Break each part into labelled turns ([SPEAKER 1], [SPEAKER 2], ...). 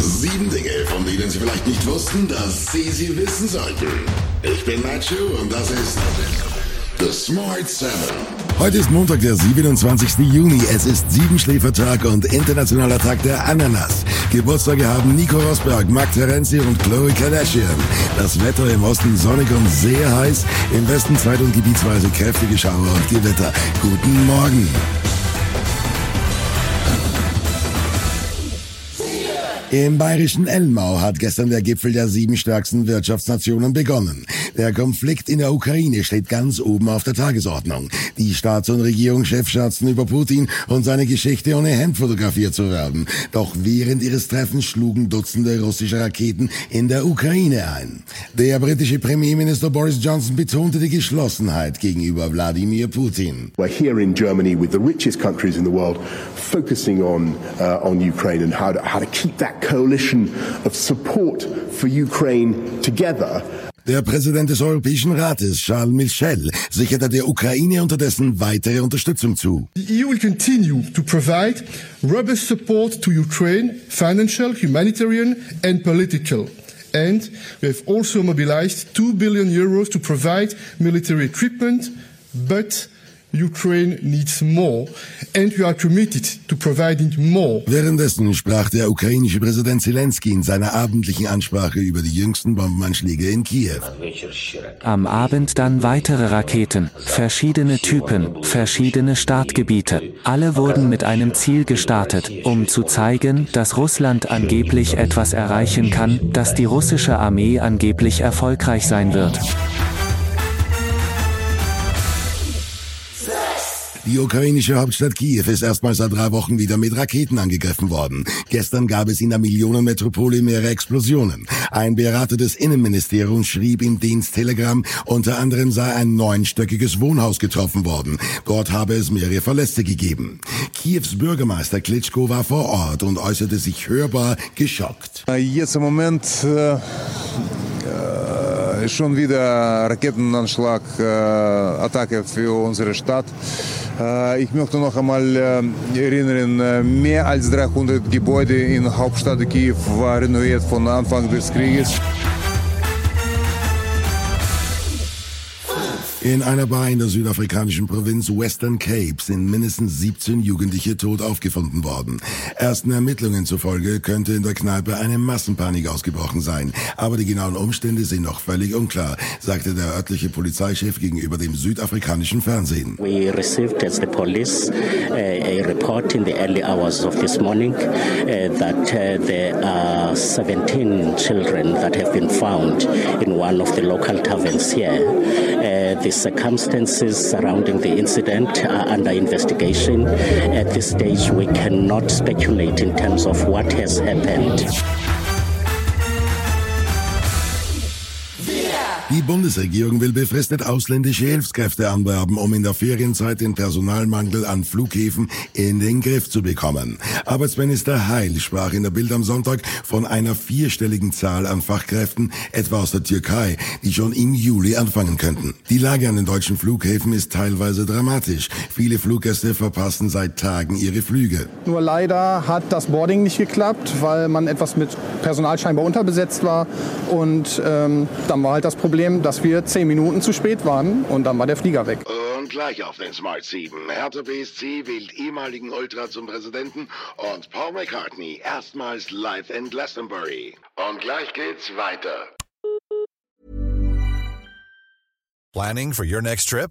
[SPEAKER 1] Sieben Dinge, von denen Sie vielleicht nicht wussten, dass Sie sie wissen sollten. Ich bin Nacho und das ist The Smart Seven. Heute ist Montag, der 27. Juni. Es ist Siebenschläfertag und Internationaler Tag der Ananas. Geburtstage haben Nico Rosberg, Mark Terenzi und Chloe Kardashian. Das Wetter im Osten sonnig und sehr heiß, im Westen zweit- und gebietsweise kräftige Schauer und Gewitter. Guten Morgen. Im bayerischen Elmau hat gestern der Gipfel der sieben stärksten Wirtschaftsnationen begonnen. Der Konflikt in der Ukraine steht ganz oben auf der Tagesordnung. Die Staats- und Regierungschefs scherzten über Putin und seine Geschichte ohne Hemd fotografiert zu werden. Doch während ihres Treffens schlugen Dutzende russische Raketen in der Ukraine ein. Der britische Premierminister Boris Johnson betonte die Geschlossenheit gegenüber Wladimir Putin.
[SPEAKER 2] We're here in Germany with the richest countries in the world focusing on, uh, on Ukraine and how to, how to keep that coalition of support for Ukraine together.
[SPEAKER 1] Der Präsident des Europäischen Rates, Charles Michel, sicherte der Ukraine unterdessen weitere Unterstützung zu.
[SPEAKER 3] The EU will continue to provide robust support to Ukraine, financial, humanitarian and political. And we have also mobilized 2 billion euros to provide military equipment, but Ukraine needs more, and we are committed to providing more.
[SPEAKER 1] Währenddessen sprach der ukrainische Präsident Zelensky in seiner abendlichen Ansprache über die jüngsten Bombenanschläge in Kiew.
[SPEAKER 4] Am Abend dann weitere Raketen, verschiedene Typen, verschiedene Startgebiete. Alle wurden mit einem Ziel gestartet, um zu zeigen, dass Russland angeblich etwas erreichen kann, dass die russische Armee angeblich erfolgreich sein wird.
[SPEAKER 1] Die ukrainische Hauptstadt Kiew ist erstmals seit drei Wochen wieder mit Raketen angegriffen worden. Gestern gab es in der Millionenmetropole mehrere Explosionen. Ein Berater des Innenministeriums schrieb im Dienst Telegram, unter anderem sei ein neunstöckiges Wohnhaus getroffen worden. Dort habe es mehrere Verletzte gegeben. Kiews Bürgermeister Klitschko war vor Ort und äußerte sich hörbar geschockt.
[SPEAKER 5] Jetzt im Moment äh, äh, schon wieder Raketenanschlag, äh, Attacke für unsere Stadt. Ich möchte noch einmal erinnern, mehr als 300 Gebäude in Hauptstadt Kiew waren renoviert von Anfang des Krieges.
[SPEAKER 1] In einer Bar in der südafrikanischen Provinz Western Cape sind mindestens 17 Jugendliche tot aufgefunden worden. Ersten Ermittlungen zufolge könnte in der Kneipe eine Massenpanik ausgebrochen sein. Aber die genauen Umstände sind noch völlig unklar, sagte der örtliche Polizeichef gegenüber dem südafrikanischen Fernsehen.
[SPEAKER 6] We received as the police uh, a report in the early hours of this morning uh, that uh, there are 17 children that have been found in one of the local taverns here. The circumstances surrounding the incident are under investigation. At this stage, we cannot speculate in terms of what has happened.
[SPEAKER 1] Die Bundesregierung will befristet ausländische Hilfskräfte anwerben, um in der Ferienzeit den Personalmangel an Flughäfen in den Griff zu bekommen. Arbeitsminister Heil sprach in der Bild am Sonntag von einer vierstelligen Zahl an Fachkräften, etwa aus der Türkei, die schon im Juli anfangen könnten. Die Lage an den deutschen Flughäfen ist teilweise dramatisch. Viele Fluggäste verpassen seit Tagen ihre Flüge.
[SPEAKER 7] Nur leider hat das Boarding nicht geklappt, weil man etwas mit Personal scheinbar unterbesetzt war. Und ähm, dann war halt das Problem, dass wir zehn Minuten zu spät waren und dann war der Flieger weg.
[SPEAKER 1] Und gleich auf den Smart 7. Hertha BSC wählt ehemaligen Ultra zum Präsidenten und Paul McCartney erstmals live in Glastonbury. Und gleich geht's weiter.
[SPEAKER 8] Planning for your next trip?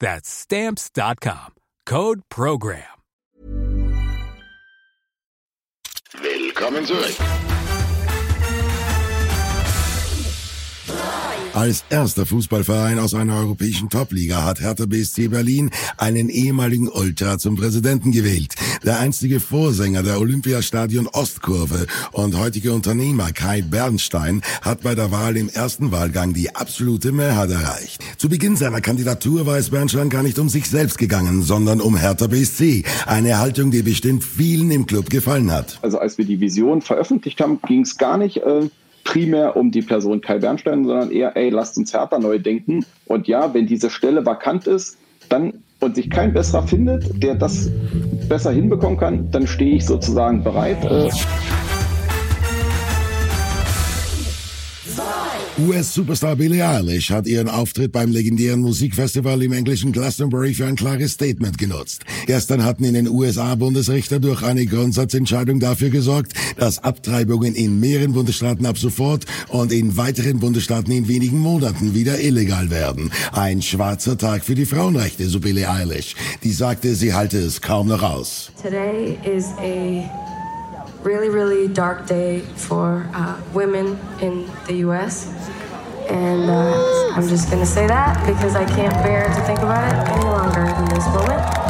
[SPEAKER 9] That's stamps.com. Code program.
[SPEAKER 1] Willkommen zurück. Als erster Fußballverein aus einer europäischen Topliga hat Hertha BSC Berlin einen ehemaligen Ultra zum Präsidenten gewählt. Der einstige Vorsänger der Olympiastadion Ostkurve und heutige Unternehmer Kai Bernstein hat bei der Wahl im ersten Wahlgang die absolute Mehrheit erreicht. Zu Beginn seiner Kandidatur war es Bernstein gar nicht um sich selbst gegangen, sondern um Hertha BSC. Eine Haltung, die bestimmt vielen im Club gefallen hat.
[SPEAKER 10] Also als wir die Vision veröffentlicht haben, ging es gar nicht... Äh primär um die Person Kai Bernstein, sondern eher, ey, lasst uns Hertha neu denken. Und ja, wenn diese Stelle vakant ist, dann und sich kein besserer findet, der das besser hinbekommen kann, dann stehe ich sozusagen bereit. Äh
[SPEAKER 1] US-Superstar Billie Eilish hat ihren Auftritt beim legendären Musikfestival im englischen Glastonbury für ein klares Statement genutzt. Gestern hatten in den USA Bundesrichter durch eine Grundsatzentscheidung dafür gesorgt, dass Abtreibungen in mehreren Bundesstaaten ab sofort und in weiteren Bundesstaaten in wenigen Monaten wieder illegal werden. Ein schwarzer Tag für die Frauenrechte, so Billie Eilish. Die sagte, sie halte es kaum noch aus.
[SPEAKER 11] Today is a really, really dark day for uh, women in the U.S. And uh, I'm just going to say that because I can't bear to think about it any longer in this moment.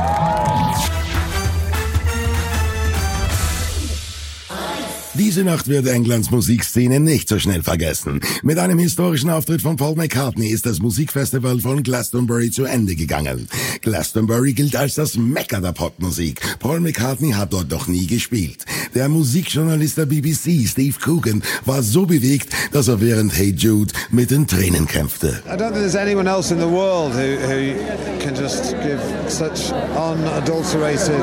[SPEAKER 1] Diese Nacht wird Englands Musikszene nicht so schnell vergessen. Mit einem historischen Auftritt von Paul McCartney ist das Musikfestival von Glastonbury zu Ende gegangen. Glastonbury gilt als das Mekka der Popmusik. Paul McCartney hat dort noch nie gespielt. Der Musikjournalist der BBC, Steve Coogan, war so bewegt, dass er während Hey Jude mit den Tränen kämpfte.
[SPEAKER 5] I don't think there's anyone else in the world who, who can just give such unadulterated